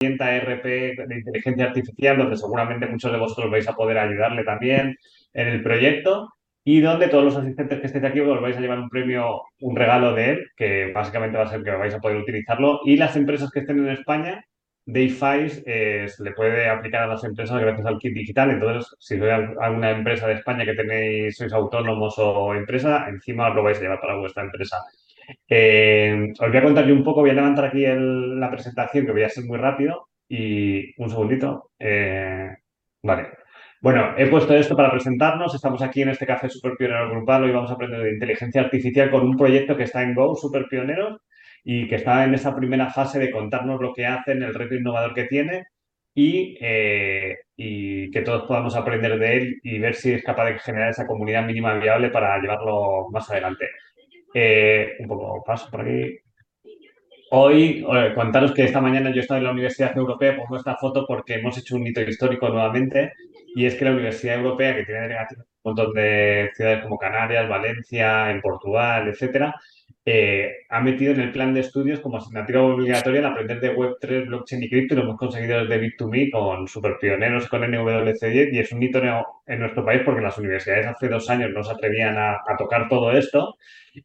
RP de inteligencia artificial, donde seguramente muchos de vosotros vais a poder ayudarle también en el proyecto y donde todos los asistentes que estéis aquí os vais a llevar un premio, un regalo de él, que básicamente va a ser que vais a poder utilizarlo. Y las empresas que estén en España, DayFice eh, se le puede aplicar a las empresas gracias al kit digital. Entonces, si sois alguna empresa de España que tenéis, sois autónomos o empresa, encima lo vais a llevar para vuestra empresa. Eh, os voy a contar un poco, voy a levantar aquí la presentación, que voy a ser muy rápido. Y un segundito. Eh, vale. Bueno, he puesto esto para presentarnos. Estamos aquí en este café Super Pionero Grupal. Hoy vamos a aprender de inteligencia artificial con un proyecto que está en Go, Super Pioneros, y que está en esa primera fase de contarnos lo que hacen, el reto innovador que tiene eh, y que todos podamos aprender de él y ver si es capaz de generar esa comunidad mínima viable para llevarlo más adelante. Eh, un poco paso por aquí. Hoy, contaros que esta mañana yo he estado en la Universidad Europea, pongo esta foto porque hemos hecho un hito histórico nuevamente, y es que la Universidad Europea, que tiene un montón de ciudades como Canarias, Valencia, en Portugal, etcétera, eh, ha metido en el plan de estudios como asignatura obligatoria el aprender de Web3, blockchain y cripto, y lo hemos conseguido desde Bit2Me con super pioneros con NWC10, y es un hito en nuestro país porque las universidades hace dos años no se atrevían a, tocar todo esto,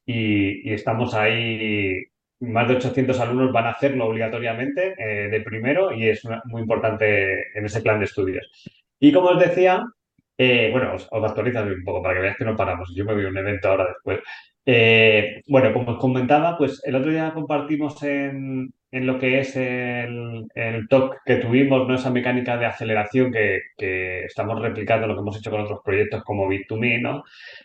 y, estamos ahí más de 800 alumnos van a hacerlo obligatoriamente eh, de primero y es muy importante en ese plan de estudios. Y como os decía, eh, bueno, os, os un poco para que veáis que no paramos. Yo me voy a un evento ahora después. Eh, bueno, como os comentaba, pues el otro día compartimos en, lo que es el, talk que tuvimos, ¿no? esa mecánica de aceleración que, estamos replicando lo que hemos hecho con otros proyectos como Bit2Me, ¿no?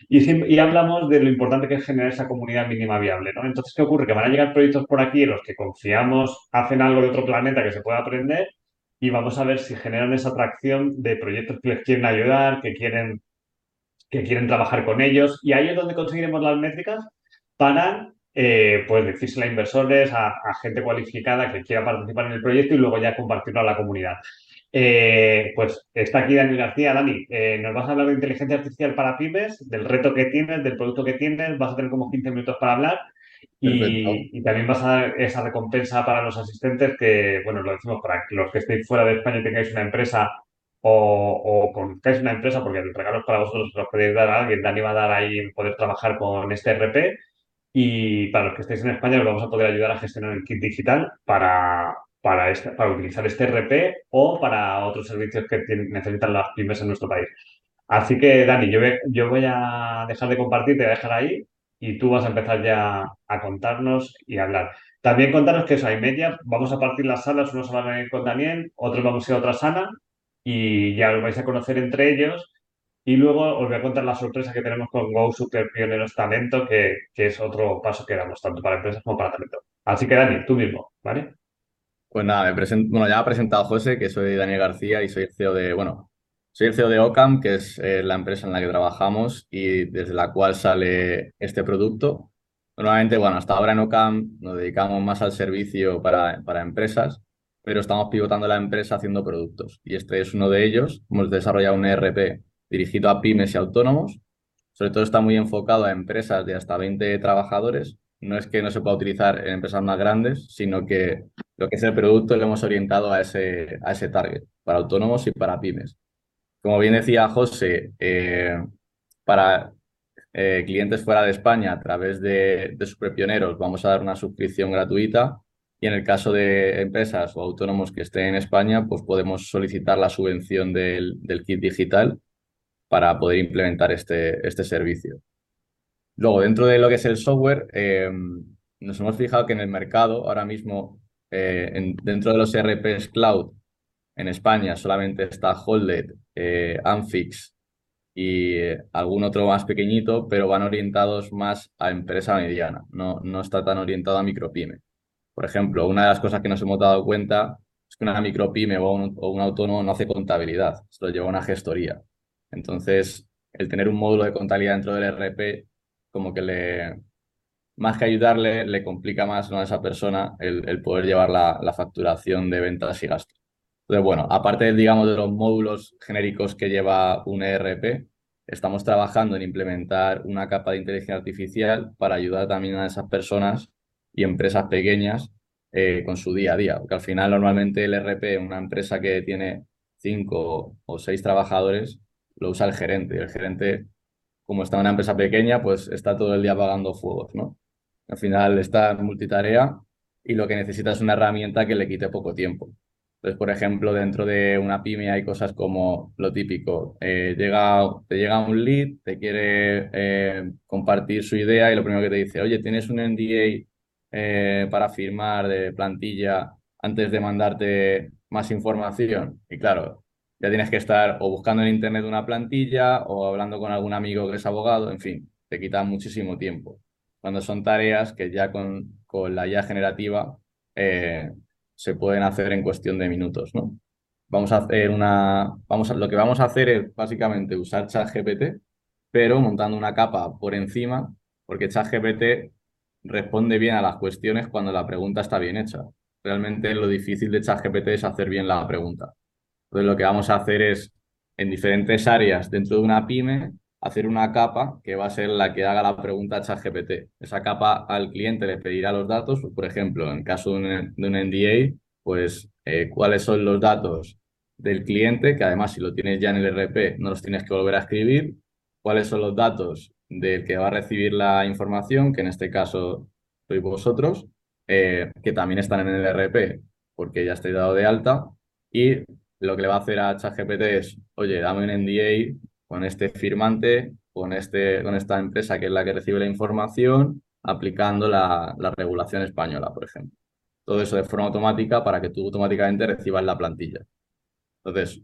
Y, y, hablamos de lo importante que es generar esa comunidad mínima viable, ¿no? Entonces, ¿qué ocurre? Que van a llegar proyectos por aquí en los que confiamos, hacen algo de otro planeta que se pueda aprender y vamos a ver si generan esa atracción de proyectos que les quieren ayudar, que quieren que quieren trabajar con ellos y ahí es donde conseguiremos las métricas para eh, pues decírselo a inversores, a, gente cualificada que quiera participar en el proyecto y luego ya compartirlo a la comunidad. Eh, pues está aquí Dani García. Dani, eh, nos vas a hablar de inteligencia artificial para pymes, del reto que tienes, del producto que tienes. Vas a tener como 15 minutos para hablar y, y, también vas a dar esa recompensa para los asistentes que, bueno, lo decimos para los que estéis fuera de España y tengáis una empresa o, o es una empresa, porque el regalo es para vosotros, los podéis dar a alguien, Dani va a dar ahí poder trabajar con este RP y para los que estéis en España os vamos a poder ayudar a gestionar el kit digital para, para, este, para utilizar este RP o para otros servicios que necesitan las pymes en nuestro país. Así que, Dani, yo, yo voy a dejar de compartir, te voy a dejar ahí y tú vas a empezar ya a contarnos y a hablar. También contaros que eso hay media, vamos a partir las salas, unos van a ir con Daniel, otros vamos a ir a otra sala y ya os vais a conocer entre ellos. Y luego os voy a contar la sorpresa que tenemos con Go Super Pioneros Talento, que, que es otro paso que damos tanto para empresas como para talento. Así que Dani, tú mismo, ¿vale? Pues nada, me presento, bueno, ya ha presentado José, que soy Daniel García y soy el CEO de, bueno, soy el CEO de Ocam, que es eh, la empresa en la que trabajamos y desde la cual sale este producto. Normalmente, bueno, hasta ahora en Ocam nos dedicamos más al servicio para, para empresas pero estamos pivotando la empresa haciendo productos. Y este es uno de ellos. Hemos desarrollado un ERP dirigido a pymes y autónomos. Sobre todo está muy enfocado a empresas de hasta 20 trabajadores. No es que no se pueda utilizar en empresas más grandes, sino que lo que es el producto lo hemos orientado a ese, a ese target, para autónomos y para pymes. Como bien decía José, eh, para eh, clientes fuera de España a través de, de Superpioneros vamos a dar una suscripción gratuita y en el caso de empresas o autónomos que estén en España, pues podemos solicitar la subvención del, kit digital para poder implementar este, este servicio. Luego, dentro de lo que es el software, eh, nos hemos fijado que en el mercado, ahora mismo, eh, dentro de los ERPs cloud, en España solamente está Holded, eh, Anfix y algún otro más pequeñito, pero van orientados más a empresa mediana, no, no está tan orientado a micropyme. Por ejemplo, una de las cosas que nos hemos dado cuenta es que una micropyme o un, o un autónomo no hace contabilidad, se lo lleva una gestoría. Entonces, el tener un módulo de contabilidad dentro del RP, como que le, más que ayudarle, le complica más a esa persona el, poder llevar la, facturación de ventas y gastos. Entonces, bueno, aparte, digamos, de los módulos genéricos que lleva un ERP, estamos trabajando en implementar una capa de inteligencia artificial para ayudar también a esas personas y empresas pequeñas eh, con su día a día. Porque al final, normalmente el ERP, una empresa que tiene cinco o seis trabajadores, lo usa el gerente. Y el gerente, como está en una empresa pequeña, pues está todo el día apagando fuegos, ¿no? Al final está en multitarea y lo que necesita es una herramienta que le quite poco tiempo. Entonces, por ejemplo, dentro de una pyme hay cosas como lo típico, eh, llega, te llega un lead, te quiere eh, compartir su idea y lo primero que te dice, oye, ¿tienes un NDA eh, para firmar de plantilla antes de mandarte más información? Y claro, ya tienes que estar o buscando en internet una plantilla o hablando con algún amigo que es abogado, en fin, te quita muchísimo tiempo. Cuando son tareas que ya con, con la IA generativa eh, se pueden hacer en cuestión de minutos, ¿no? Vamos a hacer una, vamos a, lo que vamos a hacer es básicamente usar ChatGPT, pero montando una capa por encima, porque ChatGPT responde bien a las cuestiones cuando la pregunta está bien hecha. Realmente lo difícil de ChatGPT es hacer bien la pregunta. Entonces lo que vamos a hacer es, en diferentes áreas dentro de una pyme, hacer una capa que va a ser la que haga la pregunta a ChatGPT. Esa capa al cliente le pedirá los datos, pues, por ejemplo, en caso de un, NDA, pues eh, cuáles son los datos del cliente, que además si lo tienes ya en el RP no los tienes que volver a escribir, cuáles son los datos del que va a recibir la información, que en este caso sois vosotros, eh, que también están en el RP porque ya estáis dado de alta, y lo que le va a hacer a ChatGPT es, oye, dame un NDA con este firmante, con, este, con esta empresa que es la que recibe la información, aplicando la, regulación española, por ejemplo. Todo eso de forma automática para que tú automáticamente recibas la plantilla. Entonces,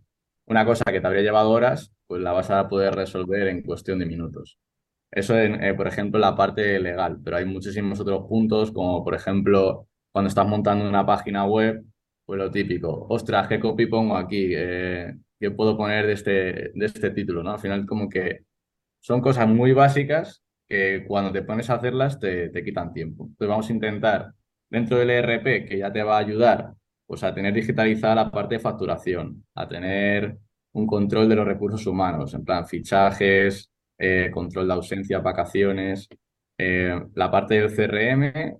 una cosa que te habría llevado horas, pues la vas a poder resolver en cuestión de minutos. Eso, eh, por ejemplo, la parte legal, pero hay muchísimos otros puntos, como por ejemplo, cuando estás montando una página web, pues lo típico, ostras, ¿qué copy pongo aquí? Eh, ¿Qué puedo poner de este, de este título? ¿no? Al final, como que son cosas muy básicas que cuando te pones a hacerlas te, te quitan tiempo. Entonces vamos a intentar, dentro del ERP, que ya te va a ayudar pues, a tener digitalizada la parte de facturación, a tener un control de los recursos humanos, en plan fichajes, eh, control de ausencia, vacaciones, eh, la parte del CRM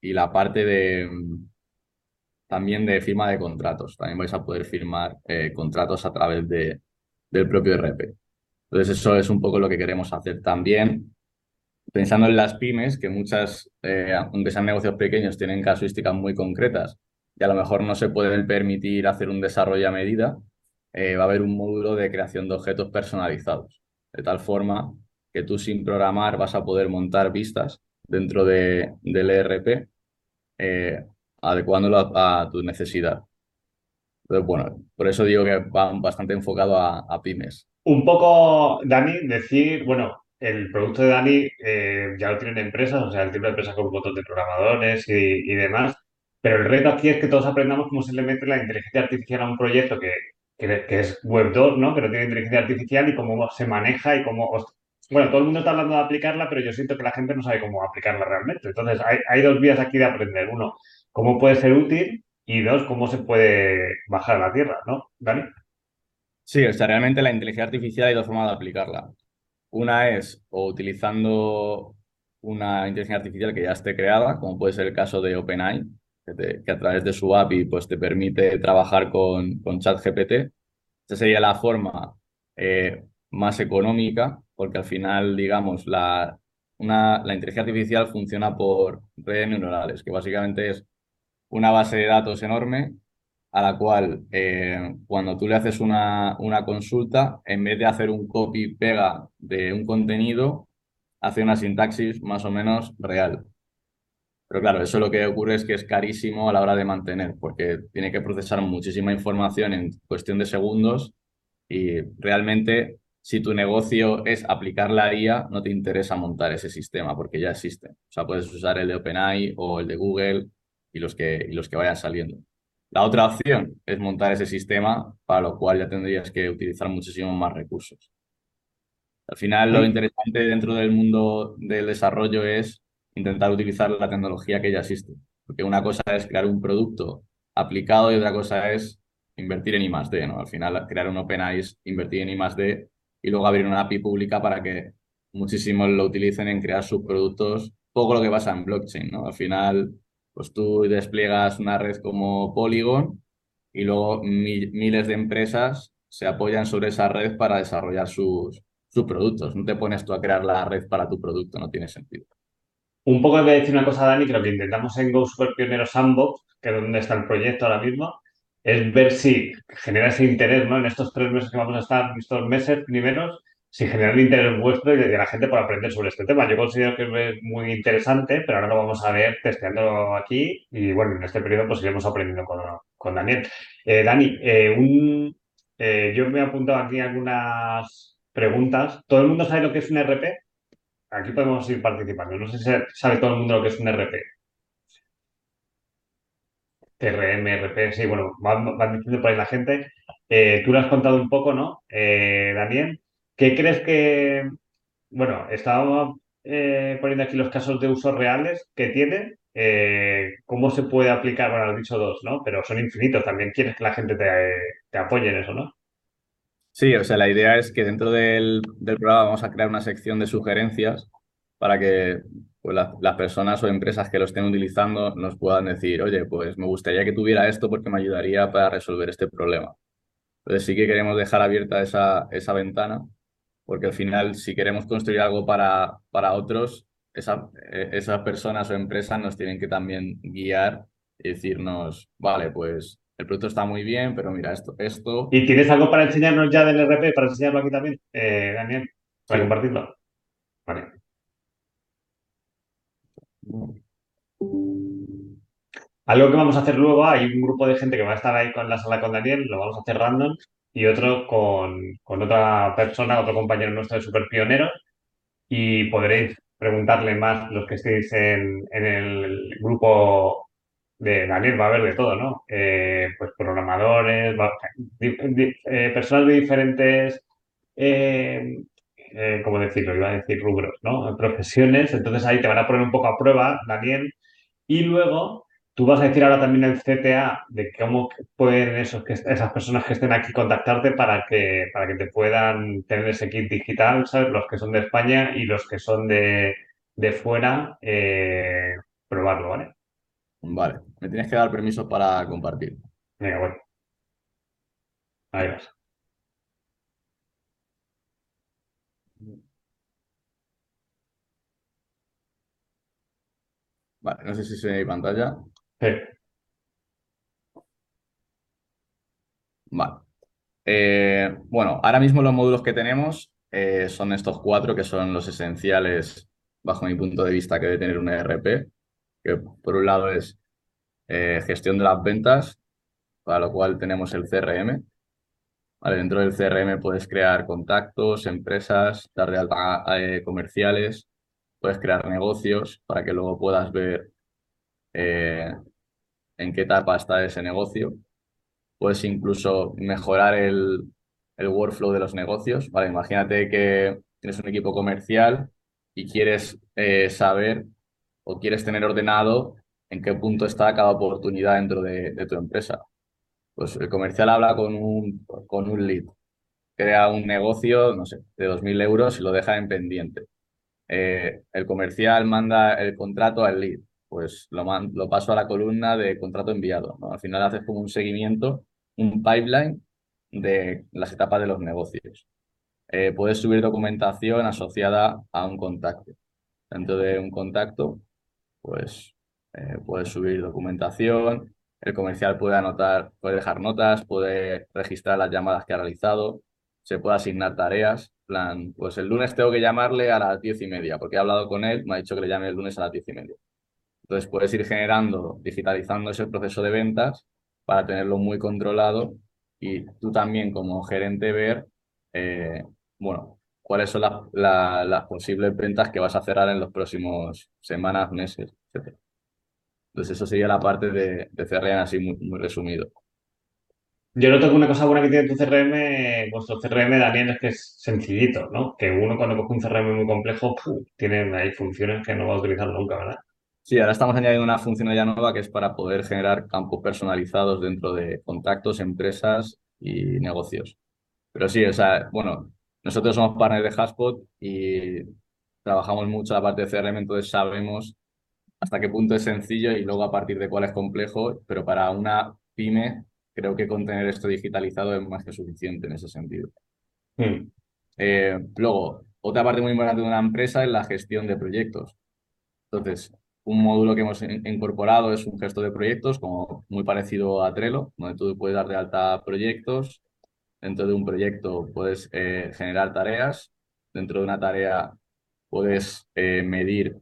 y la parte de, también de firma de contratos. También vais a poder firmar eh, contratos a través de, del propio RP. Entonces, eso es un poco lo que queremos hacer también. Pensando en las pymes, que muchas, eh, aunque sean negocios pequeños, tienen casuísticas muy concretas y a lo mejor no se pueden permitir hacer un desarrollo a medida, eh, va a haber un módulo de creación de objetos personalizados. De tal forma que tú sin programar vas a poder montar vistas dentro de, del ERP adecuándolo a, tu necesidad. Entonces, bueno, por eso digo que va bastante enfocado a, pymes. Un poco, Dani, decir, bueno, el producto de Dani eh, ya lo tienen empresas, o sea, el tipo de empresa con montón de programadores y, demás, pero el reto aquí es que todos aprendamos cómo se le mete la inteligencia artificial a un proyecto que, que, es Web 2, ¿no? Que no tiene inteligencia artificial y cómo se maneja y cómo... Bueno, todo el mundo está hablando de aplicarla, pero yo siento que la gente no sabe cómo aplicarla realmente. Entonces, hay, dos vías aquí de aprender. Uno, cómo puede ser útil y dos, cómo se puede bajar a la tierra, ¿no? Dani. Sí, o sea, realmente la inteligencia artificial hay dos formas de aplicarla. Una es o utilizando una inteligencia artificial que ya esté creada, como puede ser el caso de OpenAI, que, a través de su API pues, te permite trabajar con, con ChatGPT. Esa sería la forma eh, más económica, porque al final, digamos, la, una, la inteligencia artificial funciona por redes neuronales, que básicamente es una base de datos enorme a la cual eh, cuando tú le haces una, una, consulta, en vez de hacer un copy-pega de un contenido, hace una sintaxis más o menos real. Pero claro, eso lo que ocurre es que es carísimo a la hora de mantener, porque tiene que procesar muchísima información en cuestión de segundos y realmente si tu negocio es aplicar la IA, no te interesa montar ese sistema porque ya existe. O sea, puedes usar el de OpenAI o el de Google y los que, y los que vayan saliendo. La otra opción es montar ese sistema, para lo cual ya tendrías que utilizar muchísimos más recursos. Al final, lo interesante dentro del mundo del desarrollo es intentar utilizar la tecnología que ya existe. Porque una cosa es crear un producto aplicado y otra cosa es invertir en I +D, ¿no? Al final, crear un Open Eyes, invertir en I +D y luego abrir una API pública para que muchísimos lo utilicen en crear sus productos, poco lo que pasa en blockchain, ¿no? Al final, pues tú despliegas una red como Polygon y luego miles de empresas se apoyan sobre esa red para desarrollar sus, sus productos. No te pones tú a crear la red para tu producto, no tiene sentido. Un poco de decir una cosa, Dani, que lo que intentamos en Go Super Pionero Sandbox, que es donde está el proyecto ahora mismo, es ver si genera ese interés, ¿no? En estos tres meses que vamos a estar, estos meses primeros, si genera el interés vuestro y de la gente por aprender sobre este tema. Yo considero que es muy interesante, pero ahora lo vamos a ver testeándolo aquí y bueno, en este periodo pues iremos aprendiendo con, Daniel. Eh, Dani, eh, un, eh, yo me he apuntado aquí algunas preguntas. ¿Todo el mundo sabe lo que es un RP? Aquí podemos ir participando. No sé si sabe todo el mundo lo que es un RP. TRM, RP, sí, bueno, van, diciendo por ahí la gente. tú lo has contado un poco, ¿no, Daniel? ¿Qué crees que, bueno, estábamos eh, poniendo aquí los casos de usos reales que tiene, eh, ¿cómo se puede aplicar? Bueno, has dicho dos, ¿no? Pero son infinitos, también quieres que la gente te, apoye en eso, ¿no? Sí, o sea, la idea es que dentro del, programa vamos a crear una sección de sugerencias para que pues, las personas o empresas que lo estén utilizando nos puedan decir, oye, pues me gustaría que tuviera esto porque me ayudaría para resolver este problema. Entonces sí que queremos dejar abierta esa, esa ventana porque al final si queremos construir algo para, para otros, esa, eh, esas personas o empresas nos tienen que también guiar y decirnos, vale, pues el producto está muy bien, pero mira, esto, esto... ¿Y tienes algo para enseñarnos ya del RP, para enseñarlo aquí también, eh, Daniel? Para compartirlo. Vale. Algo que vamos a hacer luego, hay un grupo de gente que va a estar ahí con la sala con Daniel, lo vamos a hacer random y otro con, otra persona, otro compañero nuestro de Super Pionero, y podréis preguntarle más los que estéis en, el grupo de Daniel, va a haber de todo, ¿no? Eh, pues programadores, eh, personas de diferentes, eh, ¿cómo decirlo? Iba a decir rubros, ¿no? Profesiones, entonces ahí te van a poner un poco a prueba, Daniel, y luego Tú vas a decir ahora también el CTA de cómo pueden esos, esas personas que estén aquí contactarte para que, para que te puedan tener ese kit digital, ¿sabes? Los que son de España y los que son de, fuera, eh, probarlo, ¿vale? Vale, me tienes que dar permiso para compartir. Venga, bueno. Ahí vas. Vale, no sé si se ve pantalla. Vale. Eh, bueno, ahora mismo los módulos que tenemos eh, son estos cuatro que son los esenciales bajo mi punto de vista que debe tener un ERP, que por un lado es eh, gestión de las ventas, para lo cual tenemos el CRM. Dentro del CRM puedes crear contactos, empresas, dar de alta comerciales, puedes crear negocios para que luego puedas ver en qué etapa está ese negocio. Puedes incluso mejorar el, workflow de los negocios. Imagínate que tienes un equipo comercial y quieres eh, saber o quieres tener ordenado en qué punto está cada oportunidad dentro de, tu empresa. Pues el comercial habla con un, con un lead, crea un negocio, no sé, de 2.000 euros y lo deja en pendiente. Eh, el comercial manda el contrato al lead pues lo, lo paso a la columna de contrato enviado. Al final haces como un seguimiento, un pipeline de las etapas de los negocios. Eh, puedes subir documentación asociada a un contacto. Dentro de un contacto, pues eh, puedes subir documentación, el comercial puede anotar, puede dejar notas, puede registrar las llamadas que ha realizado, se puede asignar tareas. plan, pues el lunes tengo que llamarle a las diez y media, porque he hablado con él, me ha dicho que le llame el lunes a las diez y media. Entonces puedes ir generando, digitalizando ese proceso de ventas para tenerlo muy controlado y tú también como gerente ver, eh, bueno, cuáles son las posibles ventas que vas a cerrar en los próximos semanas, meses, etc. Entonces, eso sería la parte de, de CRM así muy, muy resumido. Yo noto que una cosa buena que tiene tu CRM, vuestro CRM, Daniel, es que es sencillito, ¿no? Que uno cuando coge un CRM muy complejo, tienen ahí funciones que no va a utilizar nunca, ¿verdad? Sí, ahora estamos añadiendo una funcionalidad nueva que es para poder generar campos personalizados dentro de contactos, empresas y negocios. Pero sí, o sea, bueno, nosotros somos partners de Haspot y trabajamos mucho la parte de CRM, entonces sabemos hasta qué punto es sencillo y luego a partir de cuál es complejo, pero para una pyme creo que con tener esto digitalizado es más que suficiente en ese sentido. Hmm. Eh, luego, otra parte muy importante de una empresa es la gestión de proyectos. Entonces, un módulo que hemos incorporado es un gesto de proyectos, como muy parecido a Trello, donde tú puedes dar de alta proyectos. Dentro de un proyecto puedes eh, generar tareas. Dentro de una tarea puedes eh, medir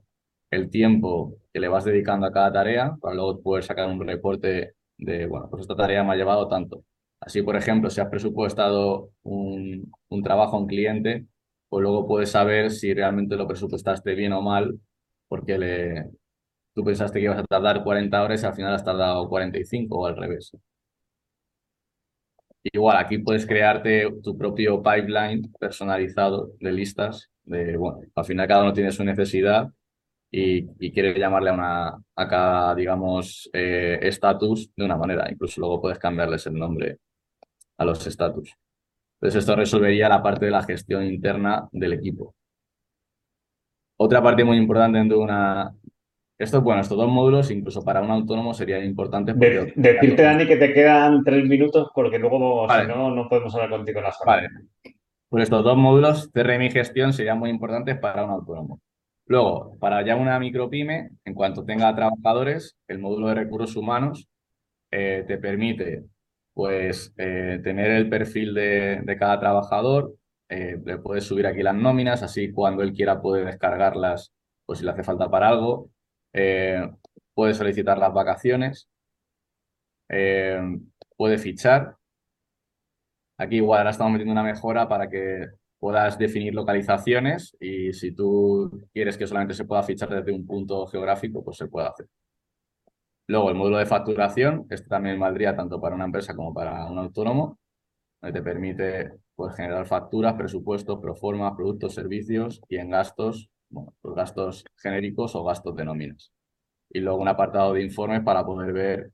el tiempo que le vas dedicando a cada tarea para luego poder sacar un reporte de, bueno, pues esta tarea me ha llevado tanto. Así, por ejemplo, si has presupuestado un, un trabajo a un cliente, pues luego puedes saber si realmente lo presupuestaste bien o mal, porque le, tú pensaste que ibas a tardar 40 horas y al final has tardado 45 o al revés. Igual, aquí puedes crearte tu propio pipeline personalizado de listas. De, bueno, al final cada uno tiene su necesidad y, quiere llamarle a, una, a cada, digamos, eh, estatus de una manera. Incluso luego puedes cambiarles el nombre a los estatus. Entonces esto resolvería la parte de la gestión interna del equipo. Otra parte muy importante dentro de una... Esto, bueno, estos dos módulos, incluso para un autónomo, serían importantes. decirte, Dani, que te quedan tres minutos porque luego, si no, no podemos hablar contigo en la sala. Vale. Pues estos dos módulos, CRM y gestión, serían muy importantes para un autónomo. Luego, para ya una micropyme, en cuanto tenga trabajadores, el módulo de recursos humanos eh, te permite pues, eh, tener el perfil de, cada trabajador, eh, le puedes subir aquí las nóminas, así cuando él quiera puede descargarlas, pues si le hace falta para algo, puede solicitar las vacaciones, puede fichar. Aquí igual ahora estamos metiendo una mejora para que puedas definir localizaciones y si tú quieres que solamente se pueda fichar desde un punto geográfico, pues se puede hacer. Luego el módulo de facturación, este también valdría tanto para una empresa como para un autónomo, que te permite pues, generar facturas, presupuestos, proformas, productos, servicios y en gastos, bueno, pues gastos genéricos o gastos de nóminas. Y luego un apartado de informes para poder ver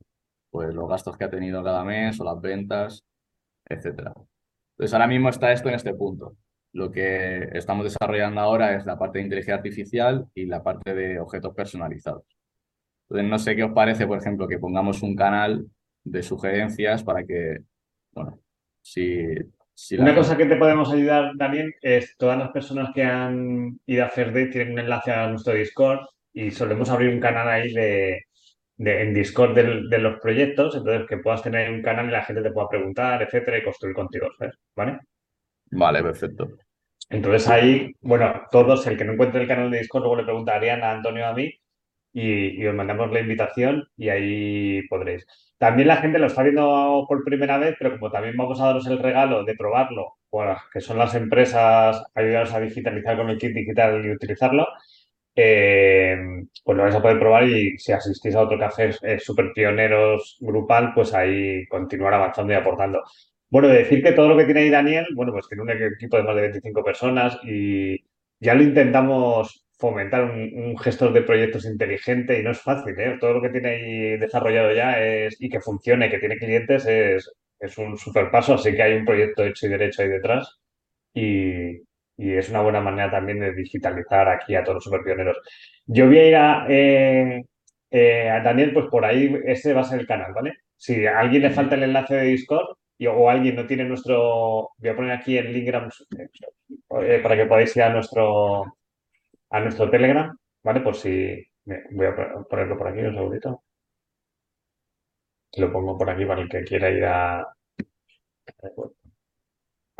pues, los gastos que ha tenido cada mes o las ventas, etcétera. Entonces ahora mismo está esto en este punto. Lo que estamos desarrollando ahora es la parte de inteligencia artificial y la parte de objetos personalizados. Entonces, no sé qué os parece, por ejemplo, que pongamos un canal de sugerencias para que, bueno, si... Una cosa que te podemos ayudar también es todas las personas que han ido a FERDE tienen un enlace a nuestro Discord y solemos abrir un canal ahí de, en Discord de, los proyectos, entonces que puedas tener un canal y la gente te pueda preguntar, etcétera, y construir contigo, ¿vale? Vale, perfecto. Entonces ahí, bueno, todos, el que no encuentre el canal de Discord, luego le preguntarían a Antonio a mí y, os mandamos la invitación y ahí podréis. También la gente lo está viendo por primera vez, pero como también vamos a daros el regalo de probarlo, que son las empresas, ayudaros a digitalizar con el kit digital y utilizarlo, eh, pues lo vais a poder probar y si asistís a otro café eh, super pioneros grupal, pues ahí continuar avanzando y aportando. Bueno, decir que todo lo que tiene ahí Daniel, bueno, pues tiene un equipo de más de 25 personas y ya lo intentamos fomentar un, gestor de proyectos inteligente y no es fácil, ¿eh? Todo lo que tiene ahí desarrollado ya es, y que funcione, que tiene clientes, es, es un super paso, así que hay un proyecto hecho y derecho ahí detrás y, y es una buena manera también de digitalizar aquí a todos los super pioneros. Yo voy a ir a, eh, eh, a Daniel, pues por ahí ese va a ser el canal, ¿vale? Si a alguien le falta el enlace de Discord, o alguien no tiene nuestro, voy a poner aquí el link eh, para que podáis ir a nuestro, a nuestro Telegram, ¿vale? Por si, voy a ponerlo por aquí un segundito. Lo pongo por aquí para el que quiera ir a...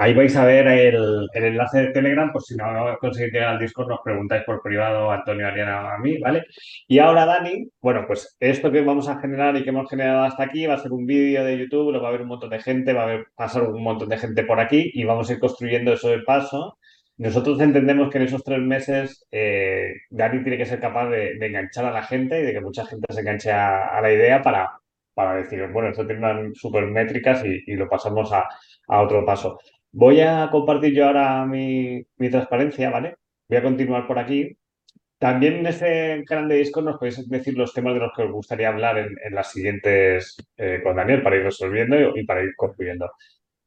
Ahí vais a ver el, enlace de Telegram, por si no conseguís llegar al Discord, nos preguntáis por privado Antonio Ariana a mí, ¿vale? Y ahora, Dani, bueno, pues esto que vamos a generar y que hemos generado hasta aquí va a ser un vídeo de YouTube, lo va a ver un montón de gente, va a pasar un montón de gente por aquí y vamos a ir construyendo eso de paso. nosotros entendemos que en esos tres meses eh, Dani tiene que ser capaz de, enganchar a la gente y de que mucha gente se enganche a, la idea para, para decir, bueno, esto tiene unas super métricas y, lo pasamos a, otro paso. Voy a compartir yo ahora mi, transparencia, ¿vale? Voy a continuar por aquí. También en ese canal de Discord nos podéis decir los temas de los que os gustaría hablar en, las siguientes eh, con Daniel para ir resolviendo y para ir concluyendo.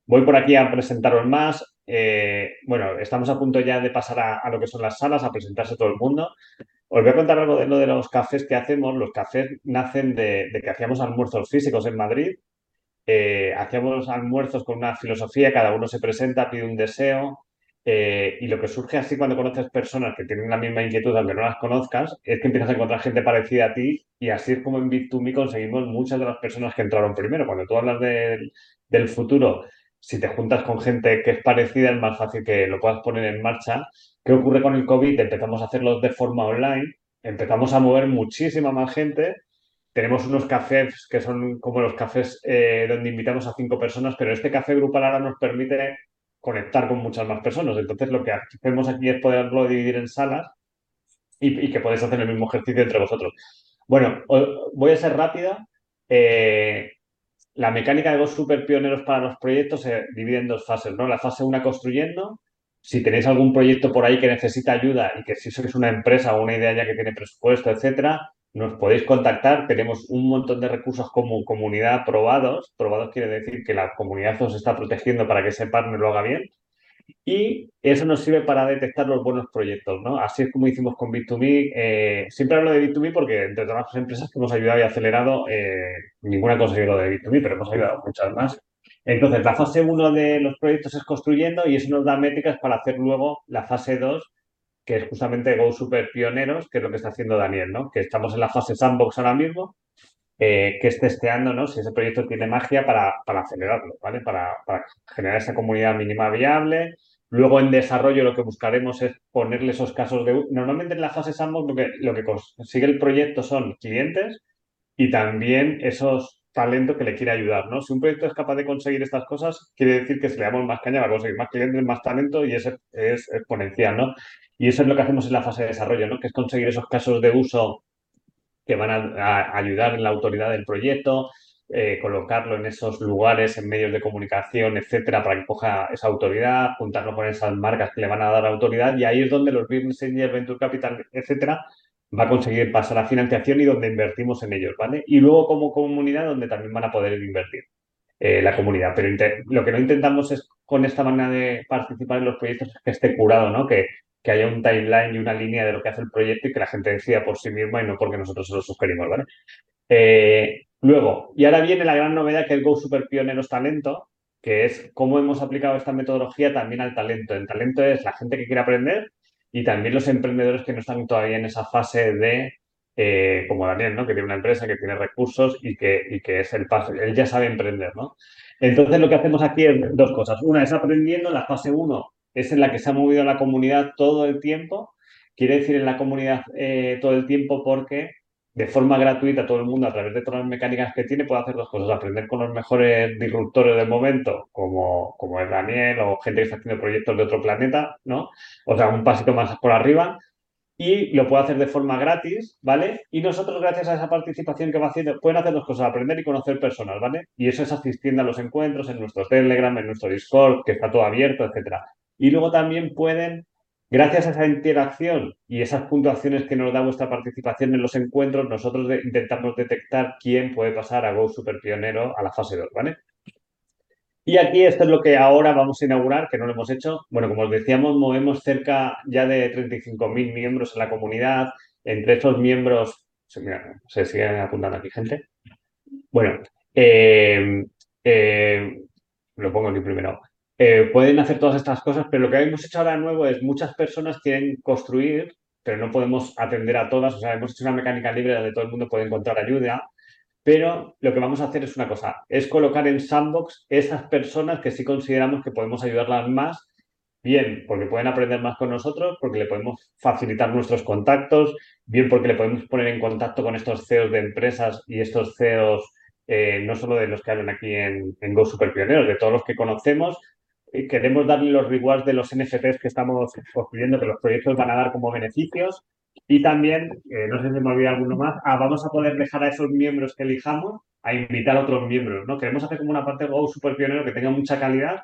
Voy por aquí a presentaros más. Eh, bueno, estamos a punto ya de pasar a, lo que son las salas, a presentarse todo el mundo. Os voy a contar algo de lo de los cafés que hacemos. Los cafés nacen de, que hacíamos almuerzos físicos en Madrid. Eh, hacíamos almuerzos con una filosofía, cada uno se presenta, pide un deseo. Eh, y lo que surge así cuando conoces personas que tienen la misma inquietud, aunque no las conozcas, es que empiezas a encontrar gente parecida a ti y así es como en Bit2Me conseguimos muchas de las personas que entraron primero. Cuando tú hablas del futuro si te juntas con gente que es parecida, es más fácil que lo puedas poner en marcha. ¿Qué ocurre con el COVID? Empezamos a hacerlos de forma online, empezamos a mover muchísima más gente. Tenemos unos cafés que son como los cafés eh, donde invitamos a cinco personas, pero este café grupal ahora nos permite conectar con muchas más personas. Entonces, lo que hacemos aquí es poderlo dividir en salas y, que podéis hacer el mismo ejercicio entre vosotros. Bueno, voy a ser rápida. Eh, la mecánica de los super pioneros para los proyectos se divide en dos fases, ¿no? La fase 1 construyendo. Si tenéis algún proyecto por ahí que necesita ayuda y que si sois una empresa o una idea ya que tiene presupuesto, etcétera, nos podéis contactar. Tenemos un montón de recursos como comunidad probados. Probados quiere decir que la comunidad os está protegiendo para que ese partner lo haga bien. Y eso nos sirve para detectar los buenos proyectos, ¿no? Así es como hicimos con Bit2Me. Eh, siempre hablo de Bit2Me porque entre todas las empresas que hemos ayudado y acelerado, eh, ninguna ha conseguido de Bit2Me, pero hemos ayudado muchas más. Entonces, la fase 1 de los proyectos es construyendo y eso nos da métricas para hacer luego la fase 2, que es justamente Go Super Pioneros, que es lo que está haciendo Daniel, ¿no? Que estamos en la fase sandbox ahora mismo, eh, que es testeando. Si ese proyecto tiene magia para, acelerarlo, ¿vale? Para, para generar esa comunidad mínima viable, Luego en desarrollo lo que buscaremos es ponerle esos casos de... Normalmente en la fase sandbox lo que, lo que consigue el proyecto son clientes y también esos talentos que le quiere ayudar, ¿no? Si un proyecto es capaz de conseguir estas cosas, quiere decir que si le damos más caña va a conseguir más clientes, más talento y es exponencial, ¿no? Y eso es lo que hacemos en la fase de desarrollo, ¿no? Que es conseguir esos casos de uso que van a ayudar en la autoridad del proyecto, eh, colocarlo en esos lugares, en medios de comunicación, etcétera, para que coja esa autoridad, juntarlo con esas marcas que le van a dar autoridad y ahí es donde los Business Angels, Venture Capital, etcétera, va a conseguir pasar a financiación y donde invertimos en ellos, ¿vale? Y luego como comunidad donde también van a poder invertir eh, la comunidad. Pero lo que no intentamos es con esta manera de participar en los proyectos es que esté curado, ¿no? Que, que haya un timeline y una línea de lo que hace el proyecto y que la gente decida por sí misma y no porque nosotros se lo sugerimos, ¿vale? Eh, Luego, y ahora viene la gran novedad que es Go Super Pioneros Talento, que es cómo hemos aplicado esta metodología también al talento. El talento es la gente que quiere aprender y también los emprendedores que no están todavía en esa fase de, eh, como Daniel, ¿no? que tiene una empresa, que tiene recursos y que, y que es el paso, él ya sabe emprender. ¿no? Entonces, lo que hacemos aquí es dos cosas. Una es aprendiendo, la fase uno es en la que se ha movido la comunidad todo el tiempo. Quiere decir en la comunidad eh, todo el tiempo porque de forma gratuita todo el mundo a través de todas las mecánicas que tiene puede hacer dos cosas, aprender con los mejores disruptores del momento, como, como es Daniel o gente que está haciendo proyectos de otro planeta, ¿no? O sea, un pasito más por arriba y lo puede hacer de forma gratis, ¿vale? Y nosotros, gracias a esa participación que va haciendo, pueden hacer dos cosas, aprender y conocer personas, ¿vale? Y eso es asistiendo a los encuentros en nuestro Telegram, en nuestro Discord, que está todo abierto, etcétera. Y luego también pueden Gracias a esa interacción y esas puntuaciones que nos da vuestra participación en los encuentros, nosotros intentamos detectar quién puede pasar a Go Super Pionero a la fase 2, ¿vale? Y aquí esto es lo que ahora vamos a inaugurar, que no lo hemos hecho. Bueno, como os decíamos, movemos cerca ya de 35.000 miembros en la comunidad. Entre esos miembros, se siguen apuntando aquí gente. Bueno, eh, eh, lo pongo aquí primero. Eh, pueden hacer todas estas cosas, pero lo que hemos hecho ahora nuevo es muchas personas quieren construir, pero no podemos atender a todas. O sea, hemos hecho una mecánica libre donde todo el mundo puede encontrar ayuda. Pero lo que vamos a hacer es una cosa, es colocar en Sandbox esas personas que sí consideramos que podemos ayudarlas más, bien porque pueden aprender más con nosotros, porque le podemos facilitar nuestros contactos, bien porque le podemos poner en contacto con estos CEOs de empresas y estos CEOs, eh, no solo de los que hablan aquí en, en Go Super Pioneros, de todos los que conocemos, queremos darle los rewards de los NFTs que estamos construyendo, que los proyectos van a dar como beneficios. Y también, eh, no sé si me olvida alguno más, ah, vamos a poder dejar a esos miembros que elijamos a invitar a otros miembros, ¿no? Queremos hacer como una parte de Go super pionero que tenga mucha calidad.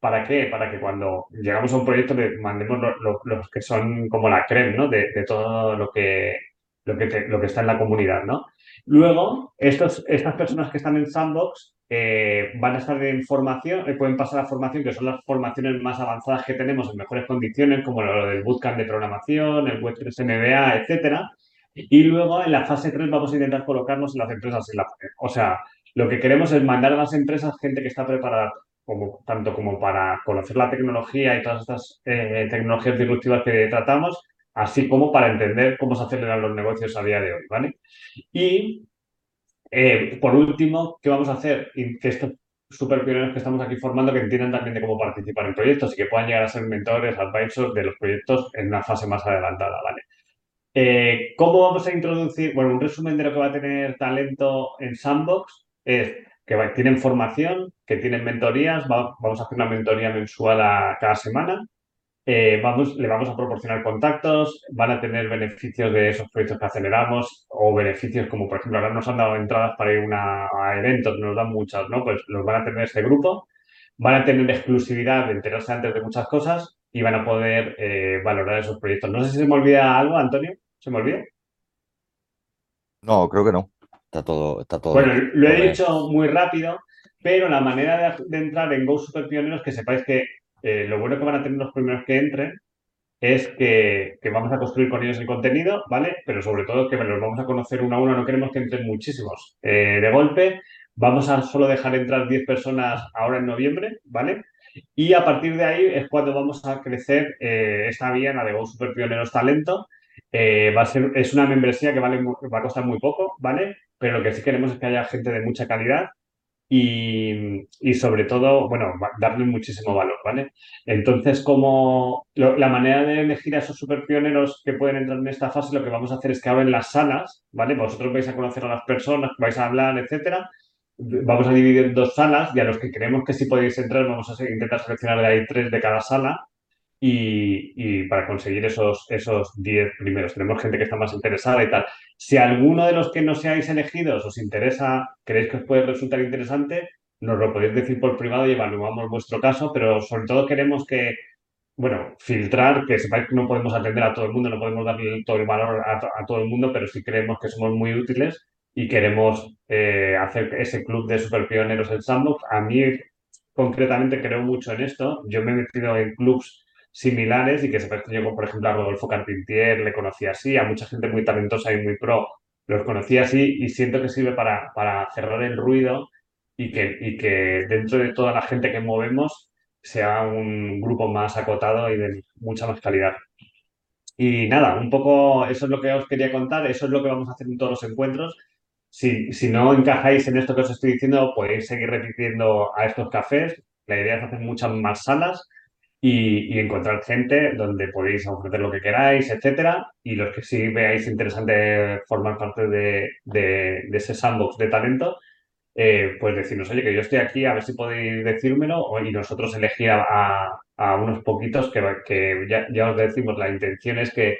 ¿Para qué? Para que cuando llegamos a un proyecto le mandemos los, que son como la creme, ¿no? De, todo lo que, lo que, lo que está en la comunidad, ¿no? Luego, estos, estas personas que están en Sandbox eh, van a estar en formación, eh, pueden pasar a formación, que son las formaciones más avanzadas que tenemos en mejores condiciones, como lo del bootcamp de programación, el Web3 MBA, etcétera. Y luego en la fase 3 vamos a intentar colocarnos en las empresas. o sea, lo que queremos es mandar a las empresas gente que está preparada como, tanto como para conocer la tecnología y todas estas eh, tecnologías disruptivas que tratamos, así como para entender cómo se aceleran los negocios a día de hoy, ¿vale? Y eh, por último, ¿qué vamos a hacer? que estos super pioneros que estamos aquí formando que entiendan también de cómo participar en proyectos y que puedan llegar a ser mentores, advisors de los proyectos en una fase más adelantada, ¿vale? Eh, ¿Cómo vamos a introducir? Bueno, un resumen de lo que va a tener talento en Sandbox es que tienen formación, que tienen mentorías, vamos a hacer una mentoría mensual a cada semana, eh, vamos, le vamos a proporcionar contactos, van a tener beneficios de esos proyectos que aceleramos o beneficios como, por ejemplo, ahora nos han dado entradas para ir a eventos, nos dan muchas, ¿no? Pues los van a tener este grupo, van a tener exclusividad de enterarse antes de muchas cosas y van a poder eh, valorar esos proyectos. No sé si se me olvida algo, Antonio, ¿se me olvida? No, creo que no. Está todo, está todo. Bueno, lo he dicho muy rápido, pero la manera de, entrar en Go Super Pioneros, que sepáis que eh, lo bueno que van a tener los primeros que entren es que, vamos a construir con ellos el contenido, ¿vale? Pero sobre todo que los vamos a conocer uno a uno, no queremos que entren muchísimos eh, de golpe. Vamos a solo dejar entrar 10 personas ahora en noviembre, ¿vale? Y a partir de ahí es cuando vamos a crecer eh, esta vía, la de Super Pioneros Talento. va a ser, es una membresía que vale, va a costar muy poco, ¿vale? Pero lo que sí queremos es que haya gente de mucha calidad y, sobre todo, bueno, darle muchísimo valor, ¿vale? Entonces, como la manera de elegir a esos super pioneros que pueden entrar en esta fase, lo que vamos a hacer es que abren las salas, ¿vale? Vosotros vais a conocer a las personas, vais a hablar, etcétera. Vamos a dividir en dos salas y a los que creemos que sí podéis entrar, vamos a intentar seleccionar de ahí tres de cada sala y, para conseguir esos, esos 10 primeros. Tenemos gente que está más interesada y tal. Si alguno de los que no seáis elegidos os interesa, creéis que os puede resultar interesante, nos lo podéis decir por privado y evaluamos vuestro caso, pero sobre todo queremos que, bueno, filtrar, que sepáis que no podemos atender a todo el mundo, no podemos darle todo el valor a, todo el mundo, pero sí creemos que somos muy útiles y queremos eh, hacer ese club de super pioneros en Sandbox. A mí, concretamente, creo mucho en esto. Yo me he metido en clubs similares y que se que yo, por ejemplo, a Rodolfo Carpintier le conocía así, a mucha gente muy talentosa y muy pro los conocía así y siento que sirve para, para cerrar el ruido y que, y que dentro de toda la gente que movemos sea un grupo más acotado y de mucha más calidad. Y nada, un poco eso es lo que os quería contar, eso es lo que vamos a hacer en todos los encuentros. Si, si no encajáis en esto que os estoy diciendo, podéis seguir repitiendo a estos cafés. La idea es hacer muchas más salas y, encontrar gente donde podéis ofrecer lo que queráis, etcétera. Y los que sí veáis interesante formar parte de, ese sandbox de talento, eh, pues decirnos, oye, que yo estoy aquí, a ver si podéis decírmelo, y nosotros elegir a, unos poquitos que, que ya, os decimos, la intención es que,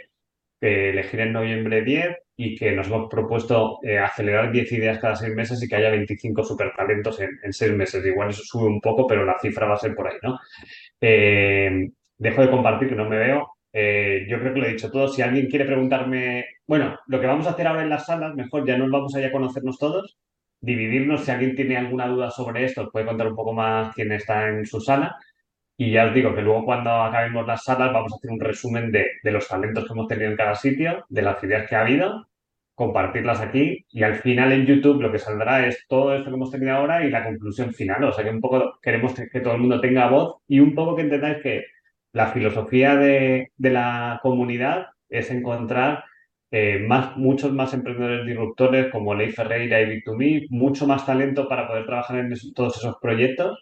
elegir en noviembre 10 y que nos hemos propuesto eh, acelerar 10 ideas cada 6 meses y que haya 25 super talentos en, en 6 meses. Igual eso sube un poco, pero la cifra va a ser por ahí, ¿no? Eh, dejo de compartir, que no me veo. Eh, yo creo que lo he dicho todo. Si alguien quiere preguntarme, bueno, lo que vamos a hacer ahora en las salas, mejor ya nos vamos a conocernos todos, dividirnos. Si alguien tiene alguna duda sobre esto, puede contar un poco más quién está en su sala. Y ya os digo que luego cuando acabemos las salas vamos a hacer un resumen de, de los talentos que hemos tenido en cada sitio, de las ideas que ha habido compartirlas aquí y al final en YouTube lo que saldrá es todo esto que hemos tenido ahora y la conclusión final. O sea que un poco queremos que, todo el mundo tenga voz y un poco que entendáis que la filosofía de, la comunidad es encontrar eh, más, muchos más emprendedores disruptores como Ley Ferreira y Bit2Me, mucho más talento para poder trabajar en todos esos proyectos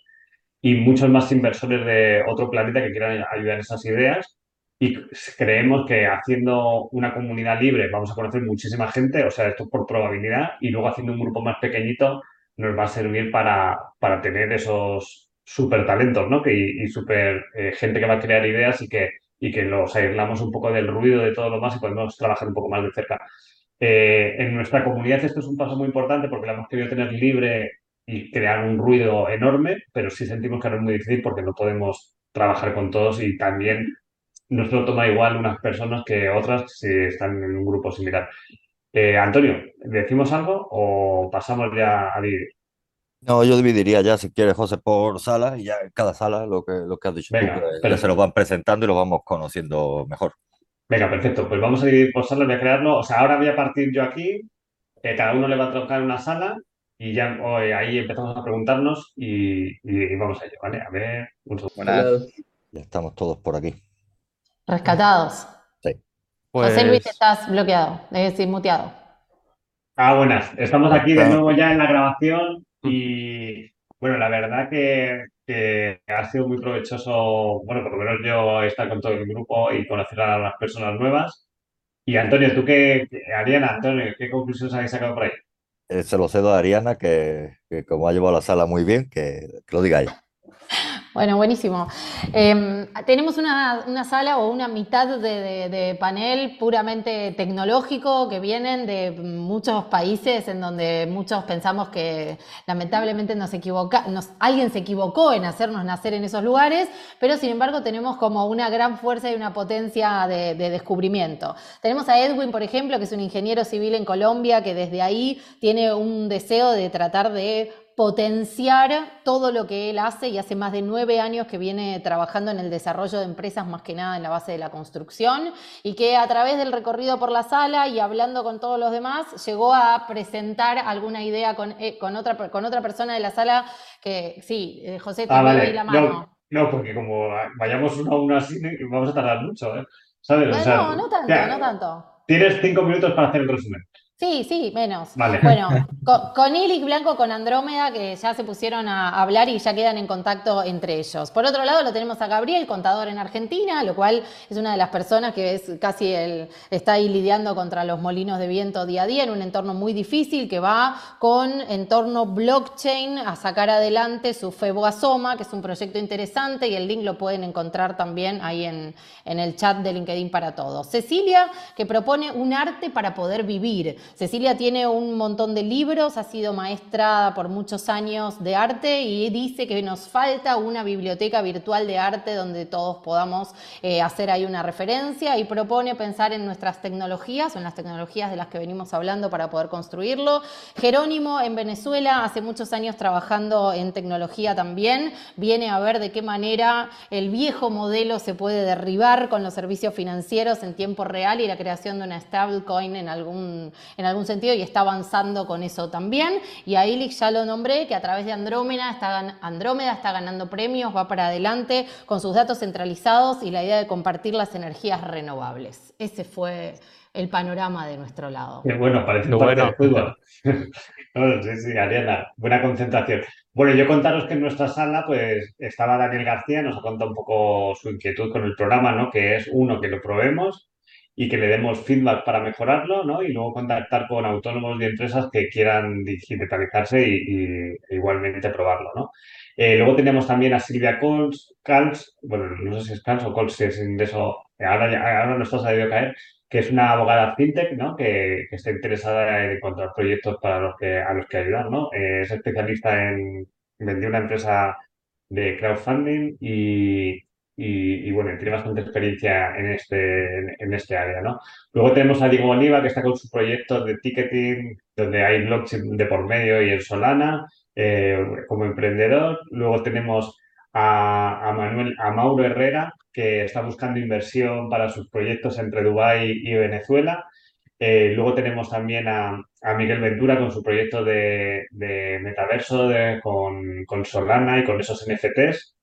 y muchos más inversores de otro planeta que quieran ayudar en esas ideas y creemos que haciendo una comunidad libre vamos a conocer muchísima gente, o sea, esto por probabilidad, y luego haciendo un grupo más pequeñito nos va a servir para, para tener esos, súper talentos, ¿no? Que, y súper eh, gente que va a crear ideas y que, y que los aislamos un poco del ruido de todo lo más y podemos trabajar un poco más de cerca. Eh, en nuestra comunidad esto es un paso muy importante porque la hemos querido tener libre y crear un ruido enorme, pero sí sentimos que es muy difícil porque no podemos trabajar con todos y también no se lo toma igual unas personas que otras si están en un grupo similar. Eh, Antonio, ¿decimos algo o pasamos ya a dividir? No, yo dividiría ya, si quieres, José, por sala y ya en cada sala lo que, lo que has dicho Venga, tú, que ya perfecto. se nos van presentando y lo vamos conociendo mejor. Venga, perfecto. Pues vamos a dividir por salas, voy a crearlo. O sea, ahora voy a partir yo aquí, que cada uno le va a tocar una sala y ya hoy ahí empezamos a preguntarnos y, y- y vamos a ello, ¿vale? A ver, un segundo. Buenas. Ya estamos todos por aquí. Rescatados. Sí. José Luis, Pues estás bloqueado, es decir, muteado. Ah, buenas. Estamos aquí de nuevo ya en la grabación y bueno, la verdad que, que ha sido muy provechoso, bueno, por lo menos yo estar con todo el grupo y conocer a las personas nuevas. Y Antonio, ¿tú qué, qué- Ariana, Antonio, qué conclusiones habéis sacado por ahí? Eh, se lo cedo a Ariana, que, que como ha llevado la sala muy bien, que, que lo diga ella. Bueno, buenísimo. Eh, tenemos una, una sala o una mitad de, panel puramente tecnológico que vienen de muchos países en donde muchos pensamos que lamentablemente nos equivoca, alguien se equivocó en hacernos nacer en esos lugares, pero sin embargo tenemos como una gran fuerza y una potencia de descubrimiento. Tenemos a Edwin, por ejemplo, que es un ingeniero civil en Colombia, que desde ahí tiene un deseo de tratar de potenciar todo lo que él hace y hace más de nueve años que viene trabajando en el desarrollo de empresas más que nada en la base de la construcción y que a través del recorrido por la sala y hablando con todos los demás llegó a presentar alguna idea con, eh, con, otra, con otra persona de la sala que sí, eh, José, te Ah, vale. la No, mano. no, porque como vayamos uno a uno así, vamos a tardar mucho, ¿eh? ¿Sabes? O Eh, sea, no, no tanto, ya, no tanto. Tienes cinco minutos para hacer el resumen. Sí, sí, menos. Vale. Bueno, con, con Blanco, con Andrómeda, que ya se pusieron a hablar y ya quedan en contacto entre ellos. Por otro lado, lo tenemos a Gabriel, contador en Argentina, lo cual es una de las personas que es casi el, está ahí lidiando contra los molinos de viento día a día en un entorno muy difícil que va con entorno blockchain a sacar adelante su Febo Asoma, que es un proyecto interesante y el link lo pueden encontrar también ahí en, en el chat de LinkedIn para todos. Cecilia, que propone un arte para poder vivir. Cecilia tiene un montón de libros, ha sido maestra por muchos años de arte y dice que nos falta una biblioteca virtual de arte donde todos podamos eh, hacer ahí una referencia y propone pensar en nuestras tecnologías en las tecnologías de las que venimos hablando para poder construirlo. Jerónimo en Venezuela hace muchos años trabajando en tecnología también, viene a ver de qué manera el viejo modelo se puede derribar con los servicios financieros en tiempo real y la creación de una stablecoin en algún, en algún sentido y está avanzando con eso también. Y a Illich ya lo nombré, que a través de Andrómeda está, Andrómeda está ganando premios, va para adelante con sus datos centralizados y la idea de compartir las energías renovables. Ese fue el panorama de nuestro lado. Qué bueno, parece un bueno. fútbol. No, sí, sí, Ariana, buena concentración. Bueno, yo contaros que en nuestra sala, pues, estaba Daniel García, nos ha contado un poco su inquietud con el programa, ¿no? Que es, uno, que lo probemos y que le demos feedback para mejorarlo, ¿no? Y luego contactar con autónomos y empresas que quieran digitalizarse y, igualmente probarlo, ¿no? Eh, luego tenemos también a Silvia Cols, Cals, bueno, no sé si es Cals o Cols, si es de eso, ahora, ya- ahora nos ha sabido caer, que es una abogada fintech, ¿no? Que, que está interesada en encontrar proyectos para los que, a los que ayudar, ¿no? Eh, es especialista en, vendió una empresa de crowdfunding y, y, y, bueno, tiene bastante experiencia en este, en, este área, ¿no? Luego tenemos a Diego Oliva, que está con su proyecto de ticketing, donde hay blockchain de por medio y en Solana, eh, como emprendedor. Luego tenemos a, Manuel, a Mauro Herrera, que está buscando inversión para sus proyectos entre Dubái y Venezuela. Eh, luego tenemos también a, a Miguel Ventura con su proyecto de, de metaverso de- con, con Solana y con esos NFTs.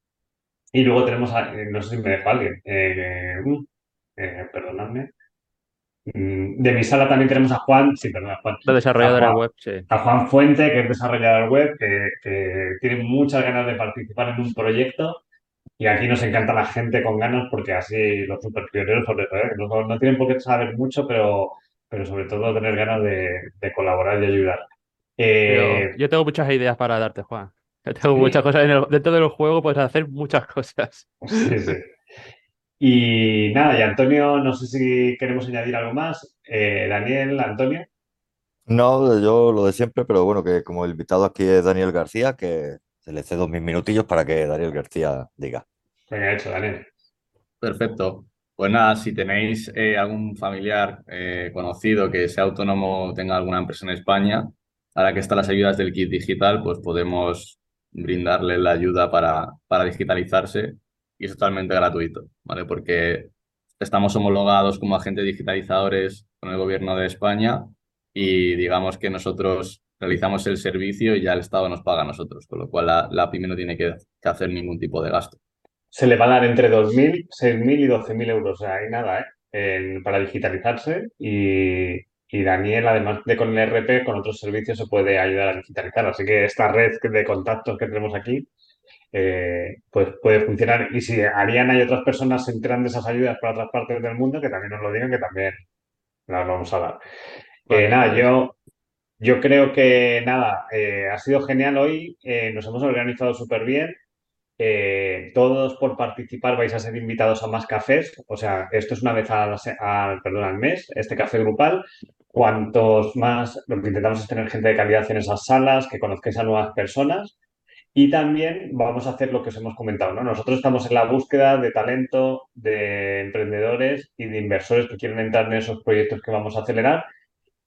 Y luego tenemos a, eh, no sé si me dejo a alguien, eh, uh, eh, perdonadme. Mm, De mi sala también tenemos a Juan, sí, perdón, a Juan. Los desarrolladores A Juan- web, sí. a Juan Fuente, que es desarrollador web, que, que tiene muchas ganas de participar en un proyecto. Y aquí nos encanta la gente con ganas porque así los super pioneros, sobre todo, ¿eh? no, no tienen por qué saber mucho, pero, pero sobre todo tener ganas de, de colaborar y ayudar. Eh, yo tengo muchas ideas para darte, Juan. Yo tengo muchas cosas en el- dentro del juego, puedes hacer muchas cosas. Sí, sí. Y nada, y Antonio, no sé si queremos añadir algo más. Eh, Daniel, Antonio. No, yo lo de siempre, pero bueno, que como el invitado aquí es Daniel García, que se le cedo mis minutillos para que Daniel García diga. Venga, hecho, Daniel. Perfecto. Pues nada, si tenéis eh, algún familiar eh, conocido que sea autónomo o tenga alguna empresa en España, ahora que están las ayudas del kit digital, pues podemos brindarle la ayuda para, para digitalizarse y es totalmente gratuito, ¿vale? Porque estamos homologados como agentes digitalizadores con el gobierno de España y digamos que nosotros realizamos el servicio y ya el Estado nos paga a nosotros, con lo cual la, la pyme no tiene que, que hacer ningún tipo de gasto. Se le va a dar entre 2.000, 6.000 y 12.000 euros. O sea, hay nada, ¿eh? Para digitalizarse. Y, y Daniel, además de con el RP, con otros servicios se puede ayudar a digitalizar. Así que esta red de contactos que tenemos aquí, eh, pues puede funcionar. Y si Ariana y otras personas se enteran de esas ayudas para otras partes del mundo, que también nos lo digan, que también las vamos a dar. Vale, Eh, nada, vale. yo, yo creo que nada, eh, ha sido genial hoy. nos hemos organizado súper bien. Todos por participar vais a ser invitados a más cafés. O sea, esto es una vez al, al- perdón, al mes, este café grupal. Cuantos más, lo que intentamos es tener gente de calidad en esas salas, que conozcáis a nuevas personas. Y también vamos a hacer lo que os hemos comentado, ¿no? Nosotros estamos en la búsqueda de talento, de emprendedores y de inversores que quieren entrar en esos proyectos que vamos a acelerar.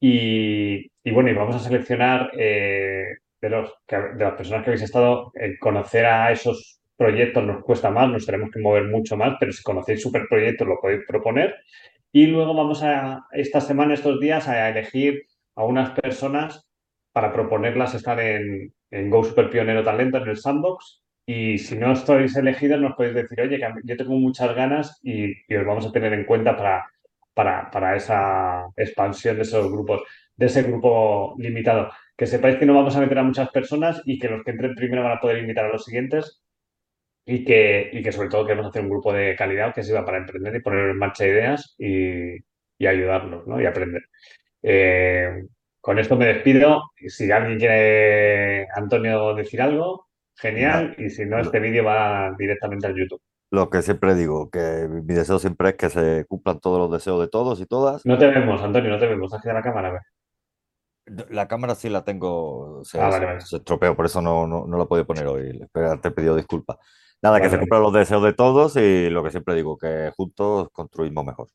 Y, bueno, y vamos a seleccionar eh, de los, de las personas que habéis estado, eh, conocer a esos proyectos nos cuesta más, nos tenemos que mover mucho más, pero si conocéis super proyectos lo podéis proponer. Y luego vamos a, esta semana, estos días, a elegir a unas personas para proponerlas estar en, en Go Super Pionero Talento, en el Sandbox. Y si no estáis elegidos, nos podéis decir, oye, que yo tengo muchas ganas y, y os vamos a tener en cuenta para, para, para esa expansión de esos grupos, de ese grupo limitado. Que sepáis que no vamos a meter a muchas personas y que los que entren primero van a poder invitar a los siguientes y que, y que sobre todo queremos hacer un grupo de calidad que sirva para emprender y poner en marcha ideas y, y ayudarnos, ¿no? Y aprender. Eh, con esto me despido. Si alguien quiere, Antonio, decir algo, genial. Y si no, este vídeo va directamente al YouTube. Lo que siempre digo, que mi deseo siempre es que se cumplan todos los deseos de todos y todas. No te vemos, Antonio, no te vemos. Has quedado la cámara. a ver. La cámara sí la tengo, se, Ah, vale, vale. se estropeó, por eso no, no, no la puedo poner hoy. Te he pedido disculpas. Nada, que se cumplan los deseos de todos y lo que siempre digo, que juntos construimos mejor.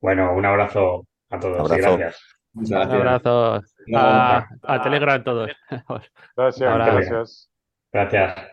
Bueno, un abrazo a todos Abrazo. gracias. Un abrazo a, a Telegram todos. Gracias, gracias. Gracias.